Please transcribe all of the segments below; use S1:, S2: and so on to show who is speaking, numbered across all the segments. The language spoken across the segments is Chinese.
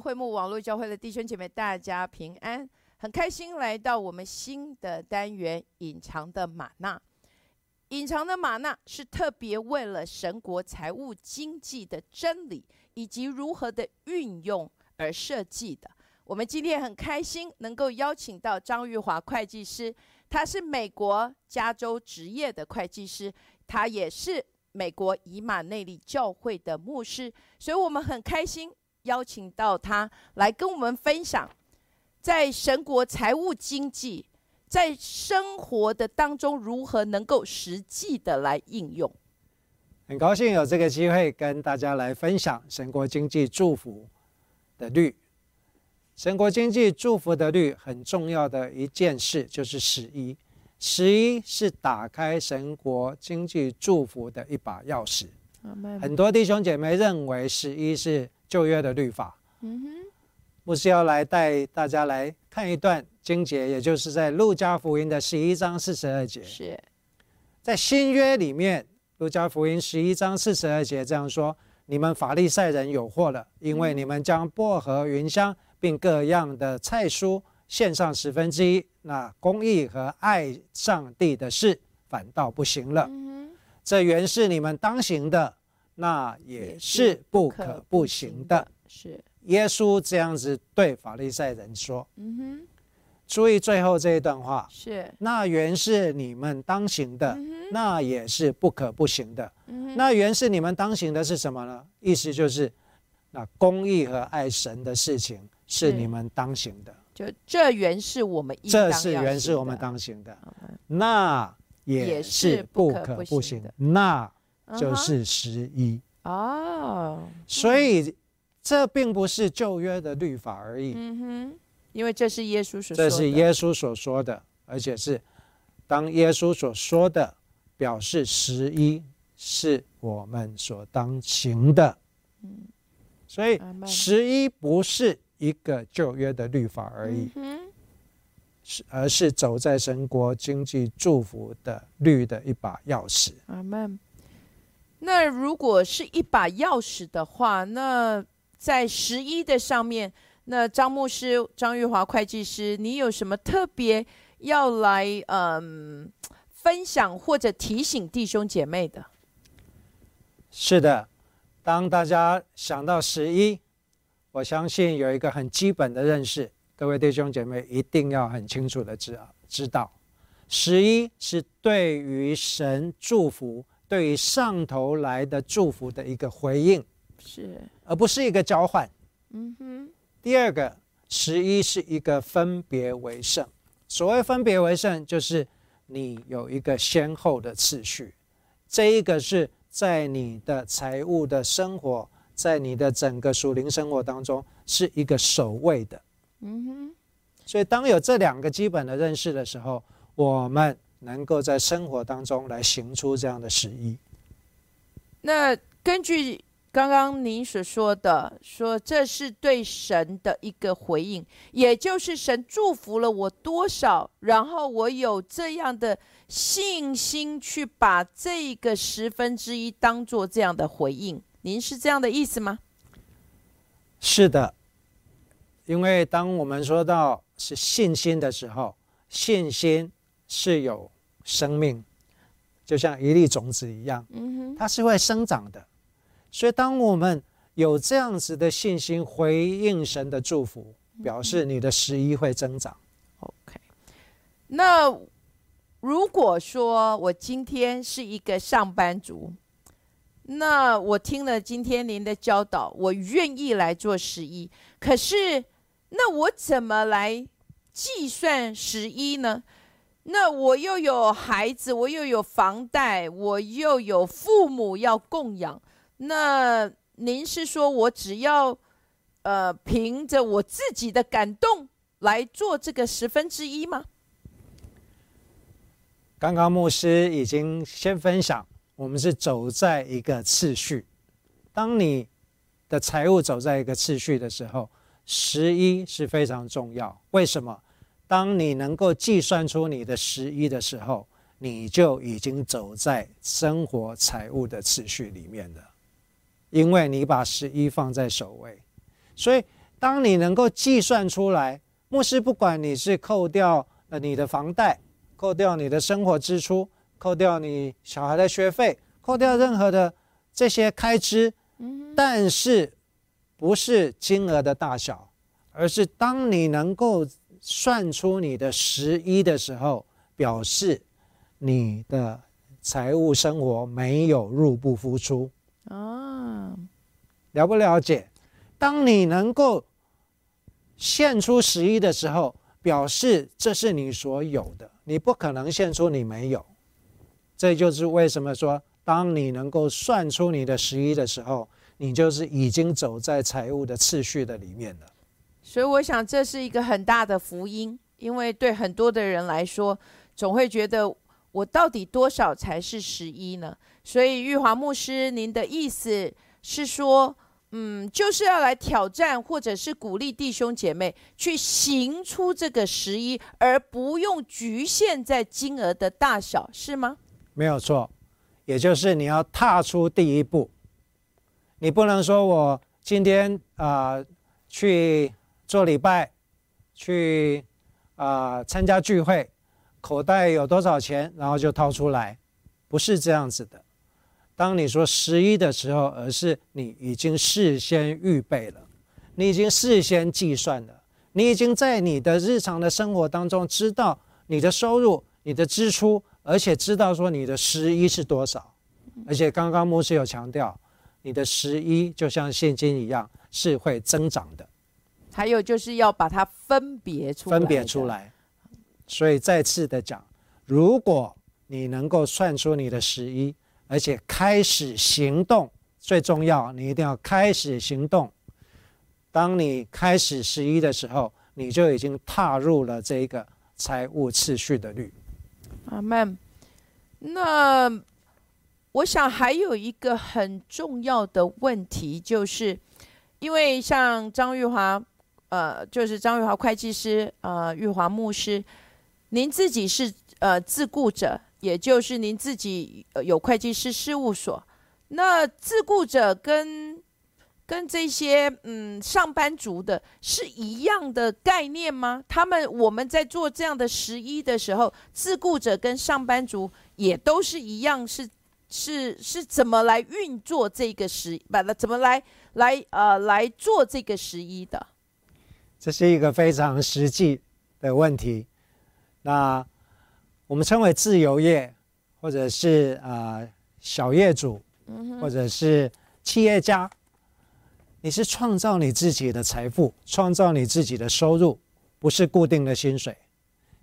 S1: 会幕网络教会的弟兄姐妹，大家平安，很开心来到我们新的单元——隐藏的玛纳。隐藏的玛纳是特别为了神国财务经济的真理以及如何的运用而设计的。我们今天很开心能够邀请到张玉华会计师，他是美国加州职业的会计师，他也是美国以马内利教会的牧师，所以我们很开心邀请到他来跟我们分享，在神国财务经济在生活的当中如何能够实际的来应用。
S2: 很高兴有这个机会跟大家来分享神国经济祝福的律。神国经济祝福的律很重要的一件事就是十一，十一是打开神国经济祝福的一把钥匙。很多弟兄姐妹认为十一是旧约的律法。嗯哼，牧师要来带大家来看一段经节，也就是在路加福音的十一章四十二节。
S1: 是
S2: 在新约里面，路加福音十一章四十二节这样说：“你们法利赛人有祸了，因为你们将薄荷、云香。”并各样的菜蔬献上十分之一，那公义和爱上帝的事反倒不行了。这原是你们当行的，那也是不可不行的。
S1: 是
S2: 耶稣这样子对法利赛人说。嗯哼，注意最后这一段话。
S1: 是
S2: 那原是你们当行的，那也是不可不行的。那原是你们当行的是什么呢？意思就是，那公义和爱神的事情。是你们当行的，
S1: 就这原是我们
S2: 这是原是我们当行的，那也是不可不行的，那就是十一哦。所以这并不是旧约的律法而已，嗯
S1: 哼，因为这是耶稣所
S2: 这是耶稣所说的，而且是当耶稣所说的，表示十一是我们所当行的，嗯，所以十一不是。一个旧约的律法而已，是而是走在神国经济祝福的律的一把钥匙。
S1: 阿门。那如果是一把钥匙的话，那在十一的上面，那张牧师、张玉华会计师，你有什么特别要来嗯分享或者提醒弟兄姐妹的？
S2: 是的，当大家想到十一。我相信有一个很基本的认识，各位弟兄姐妹一定要很清楚的知知道，十一是对于神祝福、对于上头来的祝福的一个回应，
S1: 是，
S2: 而不是一个交换。嗯哼。第二个，十一是一个分别为圣。所谓分别为圣，就是你有一个先后的次序，这一个是在你的财务的生活。在你的整个属灵生活当中，是一个首位的。嗯哼。所以，当有这两个基本的认识的时候，我们能够在生活当中来行出这样的旨意。
S1: 那根据刚刚您所说的，说这是对神的一个回应，也就是神祝福了我多少，然后我有这样的信心去把这个十分之一当做这样的回应。您是这样的意思吗？
S2: 是的，因为当我们说到是信心的时候，信心是有生命，就像一粒种子一样，嗯，它是会生长的。所以，当我们有这样子的信心回应神的祝福，表示你的十一会增长。
S1: OK，那如果说我今天是一个上班族。那我听了今天您的教导，我愿意来做十一。可是，那我怎么来计算十一呢？那我又有孩子，我又有房贷，我又有父母要供养。那您是说我只要呃凭着我自己的感动来做这个十分之一吗？
S2: 刚刚牧师已经先分享。我们是走在一个次序，当你的财务走在一个次序的时候，十一是非常重要。为什么？当你能够计算出你的十一的时候，你就已经走在生活财务的次序里面了，因为你把十一放在首位。所以，当你能够计算出来，牧师不管你是扣掉呃你的房贷，扣掉你的生活支出，扣掉你小孩的学费，扣掉任何的这些开支，但是不是金额的大小，而是当你能够算出你的十一的时候，表示你的财务生活没有入不敷出啊，了不了解？当你能够献出十一的时候，表示这是你所有的，你不可能献出你没有。这就是为什么说，当你能够算出你的十一的时候，你就是已经走在财务的次序的里面了。
S1: 所以，我想这是一个很大的福音，因为对很多的人来说，总会觉得我到底多少才是十一呢？所以，玉华牧师，您的意思是说？嗯，就是要来挑战，或者是鼓励弟兄姐妹去行出这个十一，而不用局限在金额的大小，是吗？
S2: 没有错，也就是你要踏出第一步。你不能说我今天啊去做礼拜，去啊参加聚会，口袋有多少钱，然后就掏出来，不是这样子的。当你说十一的时候，而是你已经事先预备了，你已经事先计算了，你已经在你的日常的生活当中知道你的收入、你的支出，而且知道说你的十一是多少。而且刚刚牧师有强调，你的十一就像现金一样是会增长的。
S1: 还有就是要把它分别出来
S2: 分别出来。所以再次的讲，如果你能够算出你的十一。而且开始行动最重要，你一定要开始行动。当你开始十一的时候，你就已经踏入了这个财务次序的律。
S1: 阿门。那我想还有一个很重要的问题，就是因为像张玉华，呃，就是张玉华会计师，呃，玉华牧师，您自己是呃自雇者。也就是您自己有会计师事务所，那自雇者跟跟这些嗯上班族的是一样的概念吗？他们我们在做这样的十一的时候，自雇者跟上班族也都是一样，是是是怎么来运作这个十，把它怎么来来呃来做这个十一的？
S2: 这是一个非常实际的问题，那。我们称为自由业，或者是啊小业主，或者是企业家。你是创造你自己的财富，创造你自己的收入，不是固定的薪水。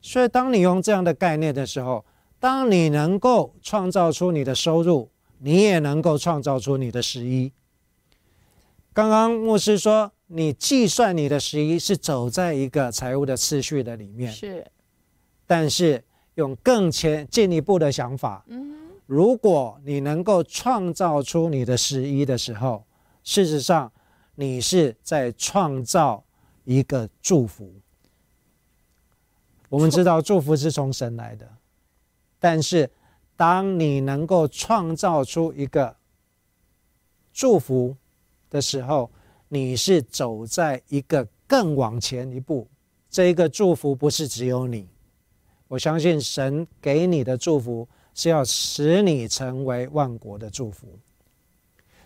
S2: 所以，当你用这样的概念的时候，当你能够创造出你的收入，你也能够创造出你的十一。刚刚牧师说，你计算你的十一是走在一个财务的次序的里面，
S1: 是，
S2: 但是。用更前进一步的想法，嗯如果你能够创造出你的十一的时候，事实上你是在创造一个祝福。我们知道祝福是从神来的，但是当你能够创造出一个祝福的时候，你是走在一个更往前一步。这一个祝福不是只有你。我相信神给你的祝福是要使你成为万国的祝福，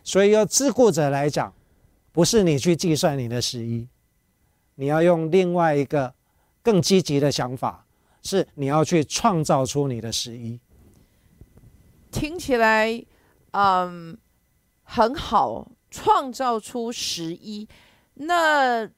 S2: 所以要自顾者来讲，不是你去计算你的十一，你要用另外一个更积极的想法，是你要去创造出你的十一。
S1: 听起来，嗯，很好，创造出十一。那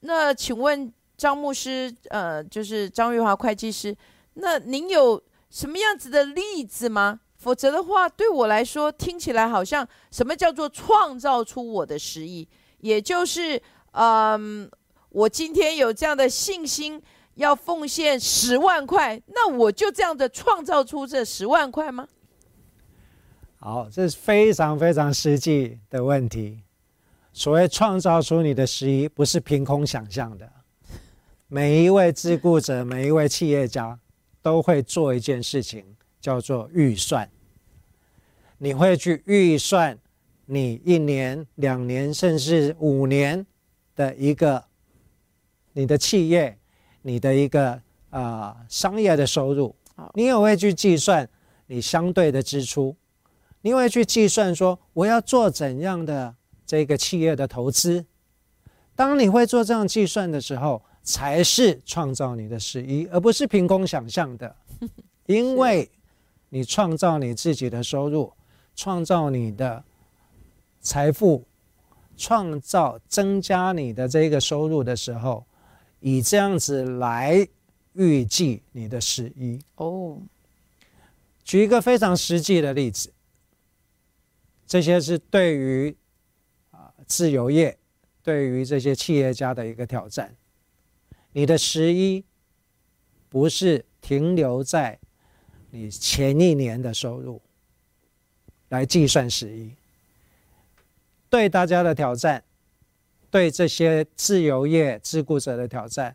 S1: 那请问？张牧师，呃，就是张玉华会计师。那您有什么样子的例子吗？否则的话，对我来说听起来好像什么叫做创造出我的十亿？也就是，嗯，我今天有这样的信心，要奉献十万块，那我就这样的创造出这十万块吗？
S2: 好，这是非常非常实际的问题。所谓创造出你的十一，不是凭空想象的。每一位自雇者，每一位企业家，都会做一件事情，叫做预算。你会去预算你一年、两年，甚至五年的一个你的企业，你的一个啊商业的收入，你也会去计算你相对的支出，你会去计算说我要做怎样的这个企业的投资。当你会做这样计算的时候，才是创造你的十一，而不是凭空想象的。因为你创造你自己的收入，创造你的财富，创造增加你的这个收入的时候，以这样子来预计你的十一。哦，举一个非常实际的例子，这些是对于啊自由业。对于这些企业家的一个挑战，你的十一不是停留在你前一年的收入来计算十一，对大家的挑战，对这些自由业自雇者的挑战，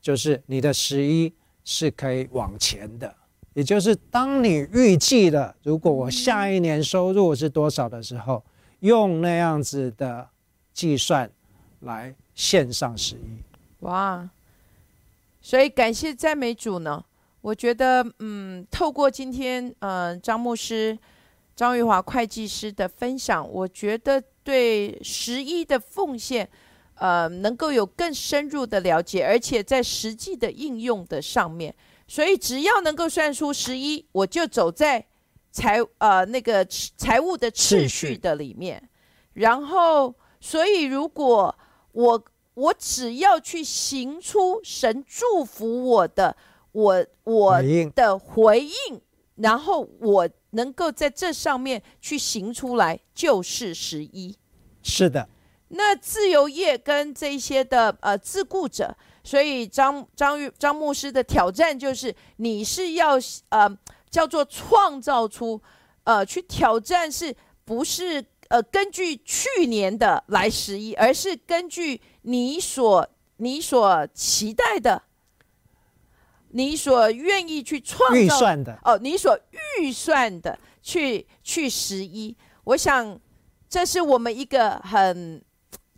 S2: 就是你的十一是可以往前的，也就是当你预计了如果我下一年收入是多少的时候，用那样子的。计算来线上十一哇，
S1: 所以感谢赞美主呢。我觉得，嗯，透过今天，嗯，张牧师、张玉华会计师的分享，我觉得对十一的奉献，呃，能够有更深入的了解，而且在实际的应用的上面。所以，只要能够算出十一，我就走在财呃那个财务的次序的里面，然后。所以，如果我我只要去行出神祝福我的，我我的回应，然后我能够在这上面去行出来，就是十一。
S2: 是的。
S1: 那自由业跟这些的呃自雇者，所以张张玉张牧师的挑战就是，你是要呃叫做创造出呃去挑战，是不是？呃，根据去年的来十一，而是根据你所你所期待的，你所愿意去创造
S2: 预算的
S1: 哦，你所预算的去去十一。我想这是我们一个很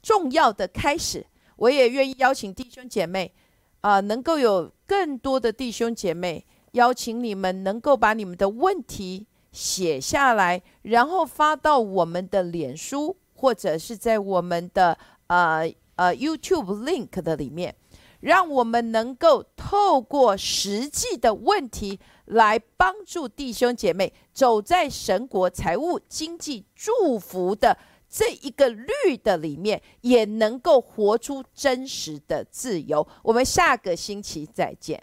S1: 重要的开始。我也愿意邀请弟兄姐妹啊，能够有更多的弟兄姐妹邀请你们，能够把你们的问题。写下来，然后发到我们的脸书，或者是在我们的呃呃 YouTube link 的里面，让我们能够透过实际的问题来帮助弟兄姐妹走在神国财务经济祝福的这一个绿的里面，也能够活出真实的自由。我们下个星期再见。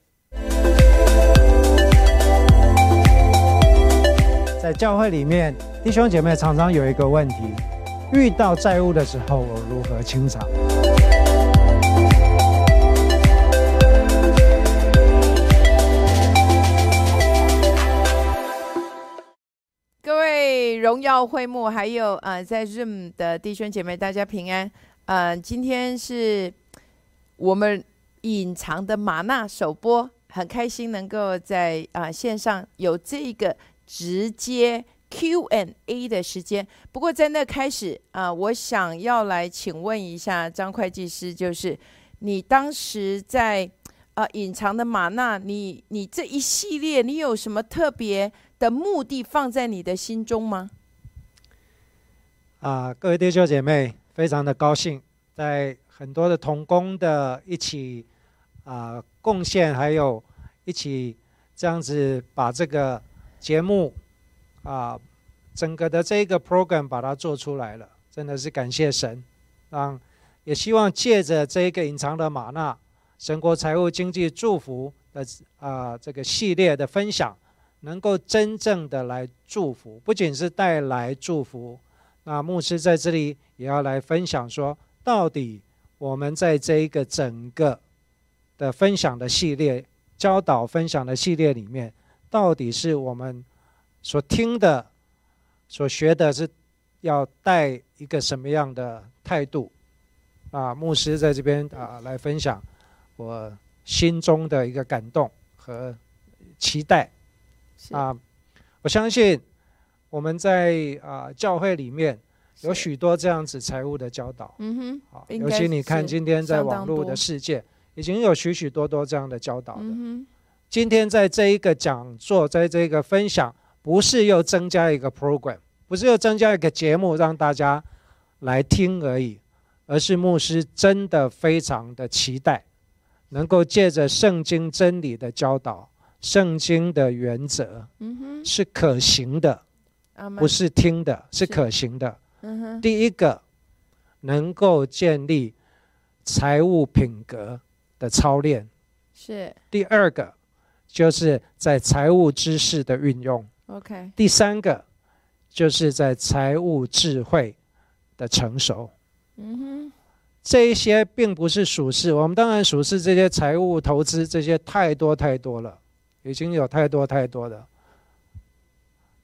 S2: 在教会里面，弟兄姐妹常常有一个问题：遇到债务的时候，我如何清偿？
S1: 荣耀会幕，还有呃，在 Zoom 的弟兄姐妹，大家平安。嗯，今天是我们隐藏的玛纳首播，很开心能够在啊线上有这个。直接 Q and A 的时间。不过在那开始啊，我想要来请问一下张会计师，就是你当时在啊隐藏的玛纳，你你这一系列，你有什么特别的目的放在你的心中吗？
S2: 啊，各位弟兄姐妹，非常的高兴，在很多的同工的一起啊贡献，还有一起这样子把这个。节目啊，整个的这一个 program 把它做出来了，真的是感谢神。让也希望借着这一个隐藏的玛纳神国财务经济祝福的啊这个系列的分享，能够真正的来祝福，不仅是带来祝福。那牧师在这里也要来分享说，到底我们在这一个整个的分享的系列、教导分享的系列里面。到底是我们所听的、所学的，是要带一个什么样的态度？啊，牧师在这边啊，来分享我心中的一个感动和期待。啊，我相信我们在啊教会里面有许多这样子财务的教导。
S1: 嗯哼，
S2: 好，尤其你看今天在网络的世界，已经有许许多多这样的教导的。
S1: 嗯
S2: 今天在这一个讲座，在这个分享，不是又增加一个 program，不是又增加一个节目让大家来听而已，而是牧师真的非常的期待，能够借着圣经真理的教导，圣经的原则，
S1: 嗯哼，
S2: 是可行的，不，是听的，是。
S1: 是
S2: 可行的。
S1: 嗯哼，
S2: 第一个，能够建立财务品格的操练；
S1: 是。
S2: 第二个，就是在财务知识的运用。
S1: ；OK，
S2: 第三个，就是在财务智慧的成熟。
S1: 嗯哼，
S2: 这一些并不是属事，我们当然属事这些财务投资这些太多太多了，已经有太多太多的。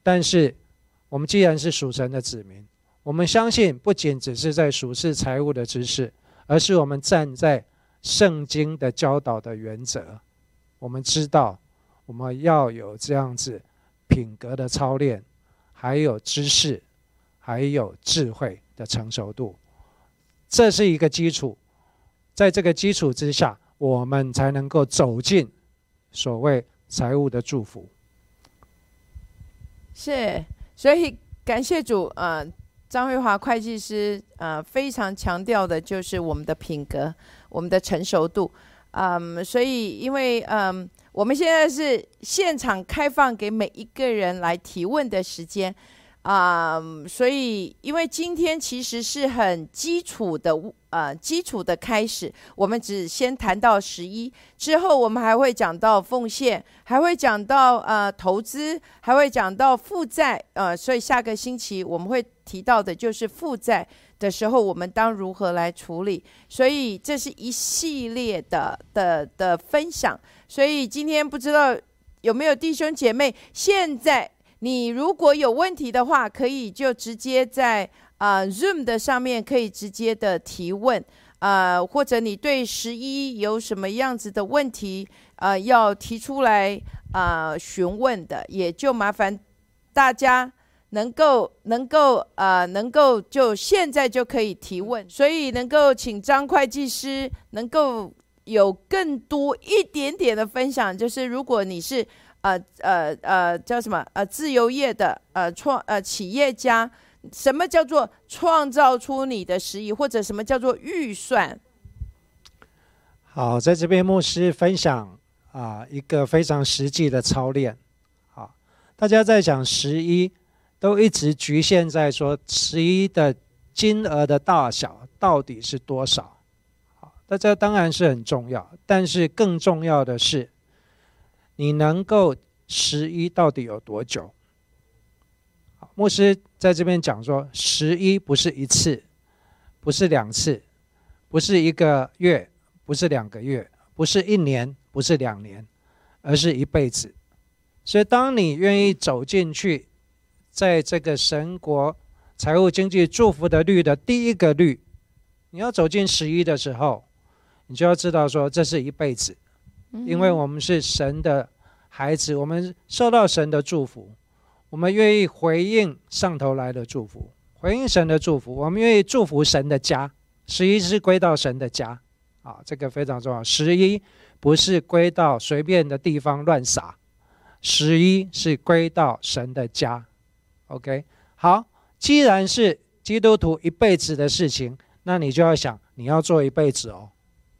S2: 但是我们既然是属神的子民，我们相信不仅只是在属事财务的知识，而是我们站在圣经的教导的原则，我们知道我们要有这样子品格的操练，还有知识，还有智慧的成熟度。这是一个基础，在这个基础之下，我们才能够走进所谓财务的祝福。
S1: 是，所以感谢主，呃，张慧华会计师，呃，非常强调的就是我们的品格，我们的成熟度，嗯，所以因为嗯，我们现在是现场开放给每一个人来提问的时间。啊、所以因为今天其实是很基础的，呃，基础的开始，我们只先谈到十一，之后我们还会讲到奉献，还会讲到呃投资，还会讲到负债，呃，所以下个星期我们会提到的就是负债的时候，我们当如何来处理。所以这是一系列的的的分享。所以今天不知道有没有弟兄姐妹，现在你如果有问题的话，可以就直接在啊、Zoom 的上面可以直接的提问。呃，或者你对十一有什么样子的问题，呃，要提出来啊、询问的，也就麻烦大家能够能够呃能够就现在就可以提问，所以能够请张会计师能够有更多一点点的分享，就是如果你是呃呃呃叫什么呃自由业的呃创呃企业家。什么叫做创造出你的十一，或者什么叫做预算？
S2: 好，在这边牧师分享啊一个非常实际的操练。好，大家在讲十一，都一直局限在说十一的金额的大小到底是多少。好，大家当然是很重要，但是更重要的是，你能够十一到底有多久？好，牧师在这边讲说，十一不是一次，不是两次，不是一个月。不是两个月，不是一年，不是两年，而是一辈子。所以，当你愿意走进去，在这个神国财务经济祝福的律的第一个律，你要走进十一的时候，你就要知道说，这是一辈子，因为我们是神的孩子，我们受到神的祝福，我们愿意回应上头来的祝福，回应神的祝福，我们愿意祝福神的家。十一是归到神的家。啊，这个非常重要。十一不是归到随便的地方乱撒，十一是归到神的家。OK，好，既然是基督徒一辈子的事情，那你就要想你要做一辈子哦。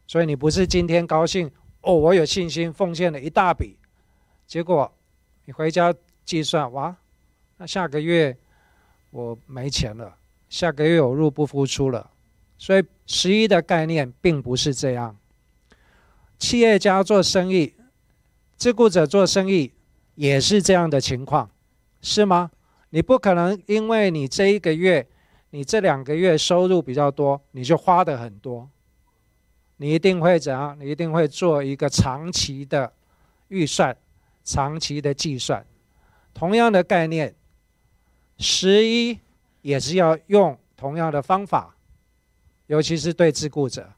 S2: 所以你不是今天高兴哦，我有信心奉献了一大笔，结果你回家计算哇，那下个月我没钱了，下个月我入不敷出了。所以十一的概念并不是这样。企业家做生意，自雇者做生意也是这样的情况，是吗？你不可能因为你这一个月、你这两个月收入比较多，你就花的很多。你一定会怎样？你一定会做一个长期的预算、长期的计算。同样的概念，十一也是要用同样的方法。尤其是对自雇者，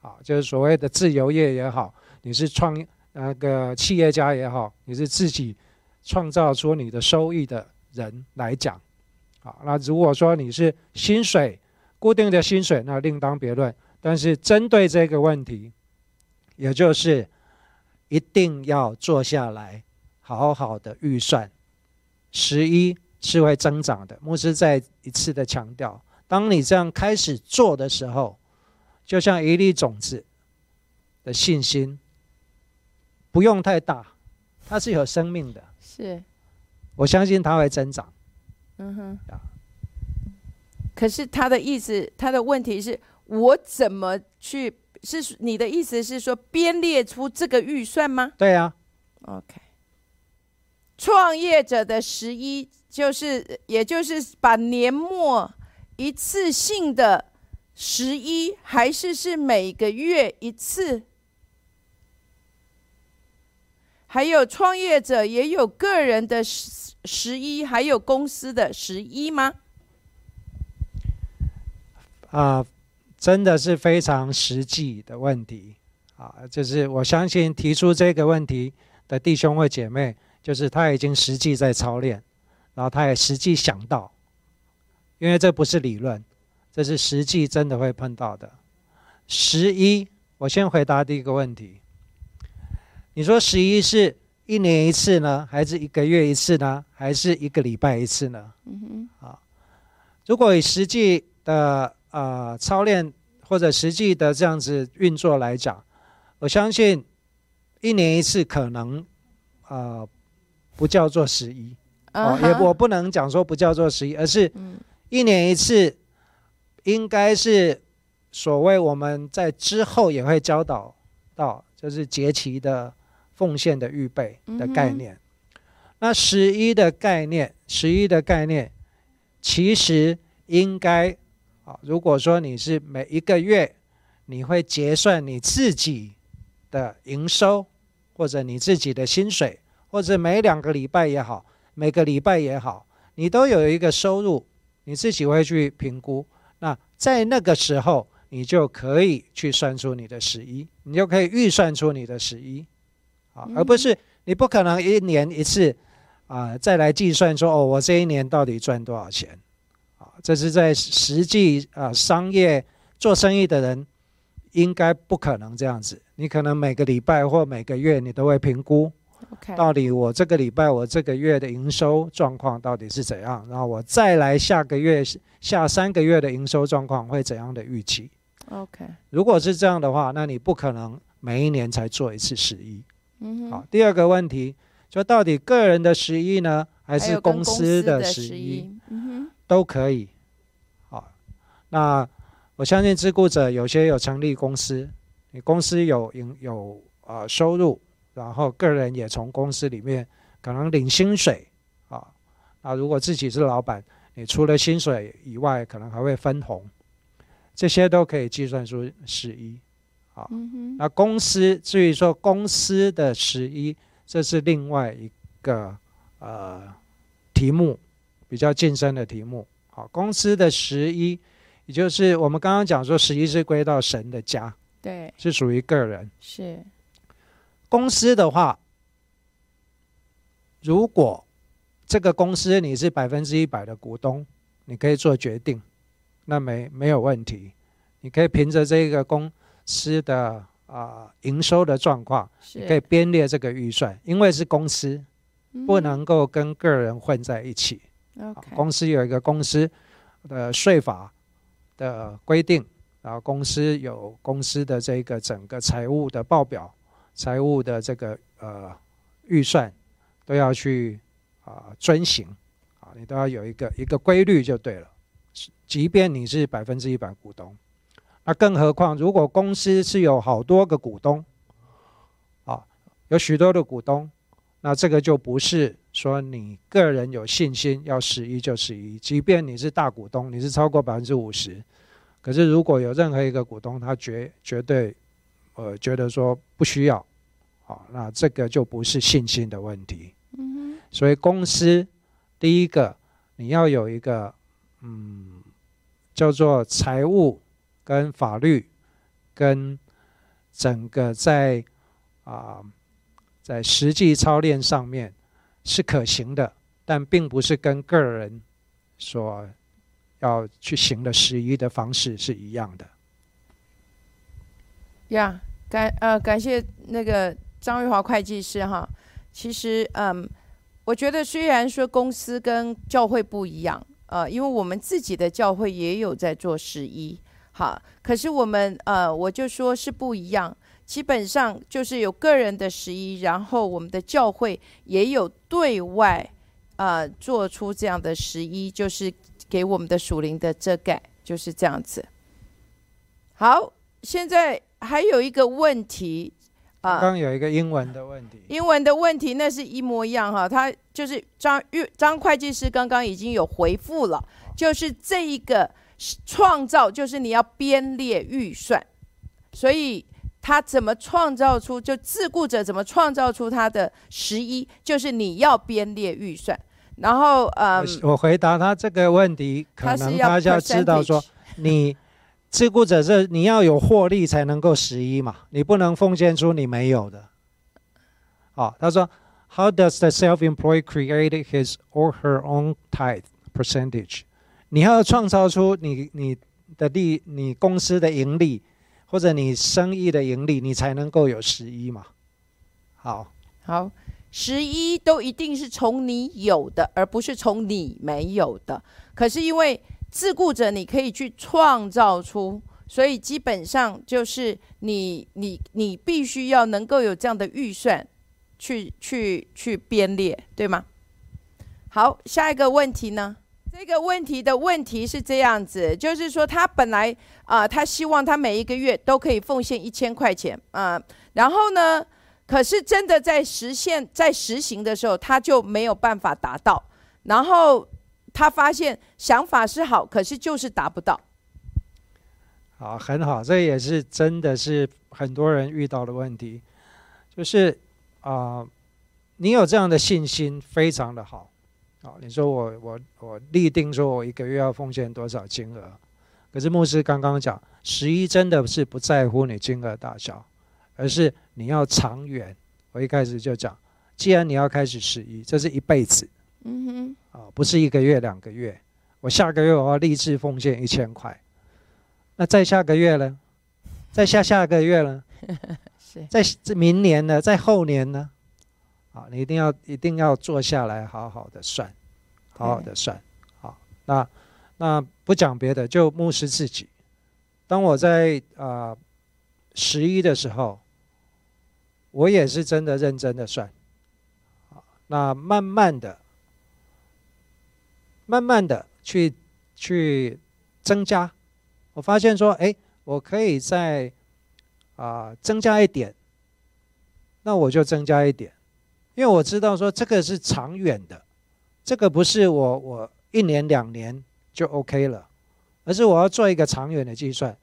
S2: 啊，就是所谓的自由业也好，你是创那个企业家也好，你是自己创造出你的收益的人来讲，啊，那如果说你是薪水固定的薪水，那另当别论。但是针对这个问题，也就是一定要坐下来，好好的预算。十一是会增长的。牧师再一次的强调，当你这样开始做的时候，就像一粒种子的信心，不用太大，它是有生命的。
S1: 是，
S2: 我相信它会增长。
S1: 嗯哼。可是他的意思，他的问题是我怎么去？是你的意思是说编列出这个预算吗？
S2: 对呀。
S1: OK。创业者的十一，就是也就是把年末一次性的十一，还是是每个月一次？还有创业者也有个人的十十一，还有公司的十一吗？
S2: 啊，真的是非常实际的问题啊！就是我相信提出这个问题的弟兄或姐妹。就是他已经实际在操练，然后他也实际想到，因为这不是理论，这是实际真的会碰到的。十一，我先回答第一个问题。你说十一是一年一次呢，还是一个月一次呢，还是一个礼拜一次呢？嗯哼。啊，如果以实际的呃操练或者实际的这样子运作来讲，我相信一年一次可能啊。不叫做十一，哦，也我不能讲说不叫做十一，而是一年一次，应该是所谓我们在之后也会教导到，就是节期的奉献的预备的概念。那十一的概念，十一的概念，其实应该啊，如果说你是每一个月你会结算你自己的营收或者你自己的薪水。或者每两个礼拜也好，每个礼拜也好，你都有一个收入，你自己会去评估。那在那个时候，你就可以去算出你的十一，你就可以预算出你的十一，啊，而不是你不可能一年一次啊再来计算说哦，我这一年到底赚多少钱？啊，这是在实际啊商业做生意的人应该不可能这样子。你可能每个礼拜或每个月你都会评估。到底我这个礼拜我这个月的营收状况到底是怎样？然后我再来下个月下三个月的营收状况会怎样的预期
S1: ？OK，
S2: 如果是这样的话，那你不可能每一年才做一次十一。嗯好，第二个问题，就到底个人的十一呢，还是公司的十一？嗯哼，都可以。好，那我相信自雇者有些有成立公司，你公司有营有呃收入。然后个人也从公司里面可能领薪水啊，那如果自己是老板，你除了薪水以外，可能还会分红，这些都可以计算出十一，啊，那公司至于说公司的十一，这是另外一个呃题目，比较晋升的题目，好，公司的十一，也就是我们刚刚讲说十一是归到神的家，
S1: 对，
S2: 是属于个人，
S1: 是。
S2: 公司的话，如果这个公司你是百分之一百的股东，你可以做决定，那没没有问题。你可以凭着这个公司的啊营收的状况，你可以编列这个预算，因为是公司，不能够跟个人混在一起。公司有一个公司的税法的规定，然后公司有公司的这个整个财务的报表。财务的这个呃预算都要去啊遵行啊，你都要有一个一个规律就对了。即便你是百分之一百股东，那更何况如果公司是有好多个股东啊，有许多的股东，那这个就不是说你个人有信心要十一就十一。即便你是大股东，你是超过百分之五十，可是如果有任何一个股东他绝绝对。呃，觉得说不需要，好，那这个就不是信心的问题。嗯所以公司第一个你要有一个嗯，叫做财务跟法律跟整个在啊在实际操练上面是可行的，但并不是跟个人所要去行的十一的方式是一样的。
S1: 呀，感呃感谢那个张玉华会计师哈。其实嗯，我觉得虽然说公司跟教会不一样，呃，因为我们自己的教会也有在做十一，好，可是我们呃，我就说是不一样。基本上就是有个人的十一，然后我们的教会也有对外，呃，做出这样的十一，就是给我们的属灵的遮盖，就是这样子。好，现在还有一个问题，
S2: 啊，刚刚有一个英文的问题，
S1: 英文的问题那是一模一样哈，他就是张玉张会计师刚刚已经有回复了，就是这一个创造，就是你要编列预算，所以。他怎么创造出？就自雇者怎么创造出他的十一？就是你要编列预算，然后呃，
S2: 我回答他这个问题，可能他要知道说，你自雇者是你要有获利才能够十一嘛，你不能奉献出你没有的。好，他说，How does the self-employed create his or her own tithe percentage？你要创造出你你的利，你公司的盈利。或者你生意的盈利，你才能够有十一嘛？好，
S1: 好，十一都一定是从你有的，而不是从你没有的。可是因为自雇者，你可以去创造出，所以基本上就是你你你必须要能够有这样的预算，去去去编列，对吗？好，下一个问题呢？这个问题的问题是这样子，就是说他本来啊，他希望他每一个月都可以奉献一千块钱啊，然后呢，可是真的在实现、在实行的时候，他就没有办法达到，然后他发现想法是好，可是就是达不到。
S2: 好，很好，这也是真的是很多人遇到的问题，就是啊，你有这样的信心，非常的好。好，你说我我我立定说我一个月要奉献多少金额，可是牧师刚刚讲，十一真的是不在乎你金额大小，而是你要长远。我一开始就讲，既然你要开始十一，这是一辈子，嗯哼，啊，不是一个月两个月。我下个月我要立志奉献一千块，那再下个月呢？再下下个月呢？是，在这明年呢？在后年呢？啊，你一定要一定要坐下来，好好的算，好好的算。好，那那不讲别的，就牧师自己。当我在啊十一的时候，我也是真的认真的算。好，那慢慢的、慢慢的去去增加，我发现说，哎，我可以再啊增加一点，那我就增加一点。因为我知道说这个是长远的，这个不是我我一年两年就 OK 了，而是我要做一个长远的计算。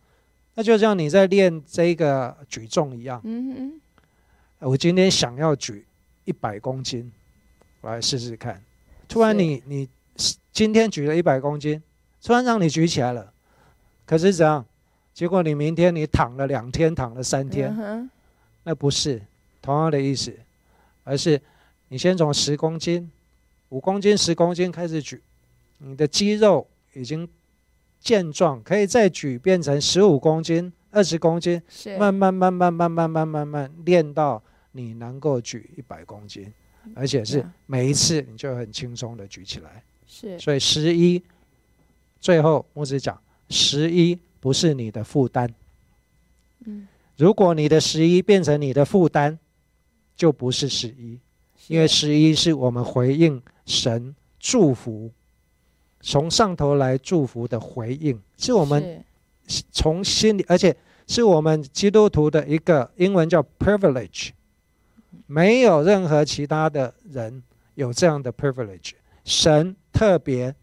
S2: 那就像你在练这个举重一样，嗯嗯，我今天想要举一百公斤，我来试试看。突然你你今天举了一百公斤，突然让你举起来了，可是怎样？结果你明天你躺了两天，躺了三天，那不是同样的意思。而是你先从十公斤、五公斤、十公斤开始举，你的肌肉已经健壮，可以再举变成十五公斤、二十公斤，慢慢、慢慢、慢慢、慢慢、慢练到你能够举一百公斤，而且是每一次你就很轻松的举起来。
S1: 是，
S2: 所以十一最后牧师讲，十一不是你的负担。嗯，如果你的十一变成你的负担。就不是十一，因为十一是我们回应神祝福，从上头来祝福的回应，是我们从心里，而且是我们基督徒的一个英文叫 privilege，没有任何其他的人有这样的 privilege，神特别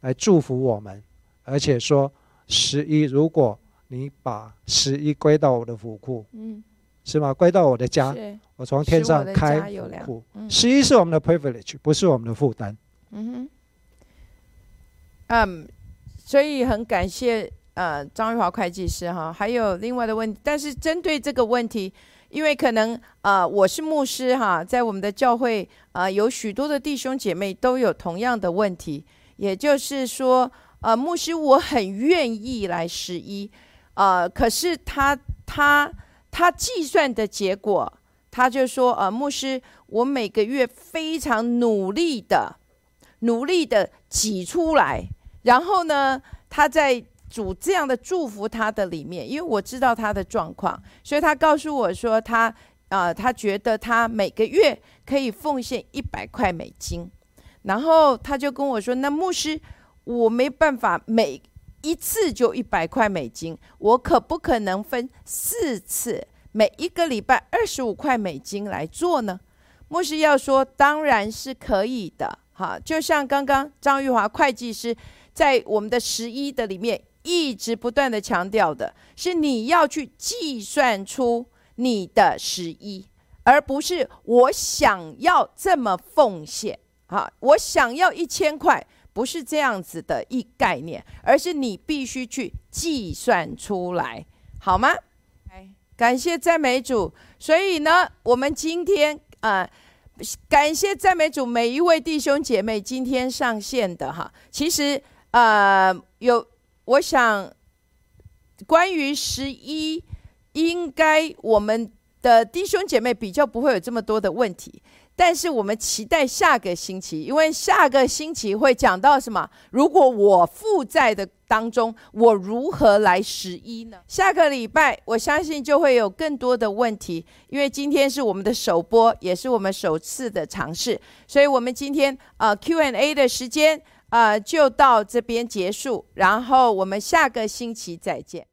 S2: 来祝福我们，而且说十一，如果你把十一归到我的府库，嗯。是吗？归到我的家，我从天上开库。十一是我们的 privilege，不是我们的负担。嗯哼。
S1: 嗯，所以很感谢呃张玉华会计师哈。还有另外的问题，但是针对这个问题，因为可能啊我是牧师哈，在我们的教会啊有许多的弟兄姐妹都有同样的问题，也就是说，呃，牧师我很愿意来十一，呃，可是他他他计算的结果，他就说，呃，牧师，我每个月非常努力的，努力的挤出来，然后呢，他在主这样的祝福他的里面，因为我知道他的状况，所以他告诉我说，他啊，他觉得他每个月可以奉献一百块美金。然后他就跟我说：“那牧师，我没办法每一次就一百块美金，我可不可能分四次，每一个礼拜二十五块美金来做呢？”牧师要说：“当然是可以的，哈，就像刚刚张玉华会计师在我们的十一的里面一直不断的强调的，是你要去计算出你的十一，而不是我想要这么奉献。”啊，我想要一千块，不是这样子的一概念，而是你必须去计算出来，好吗？感谢赞美主。所以呢，我们今天啊，感谢赞美主，每一位弟兄姐妹今天上线的哈。其实呃，有我想关于十一，应该我们的弟兄姐妹比较不会有这么多的问题。但是我们期待下个星期，因为下个星期会讲到什么？如果我负债的当中，我如何来十一呢？下个礼拜，我相信就会有更多的问题，因为今天是我们的首播，也是我们首次的尝试，所以我们今天呃 Q&A 的时间呃就到这边结束，然后我们下个星期再见。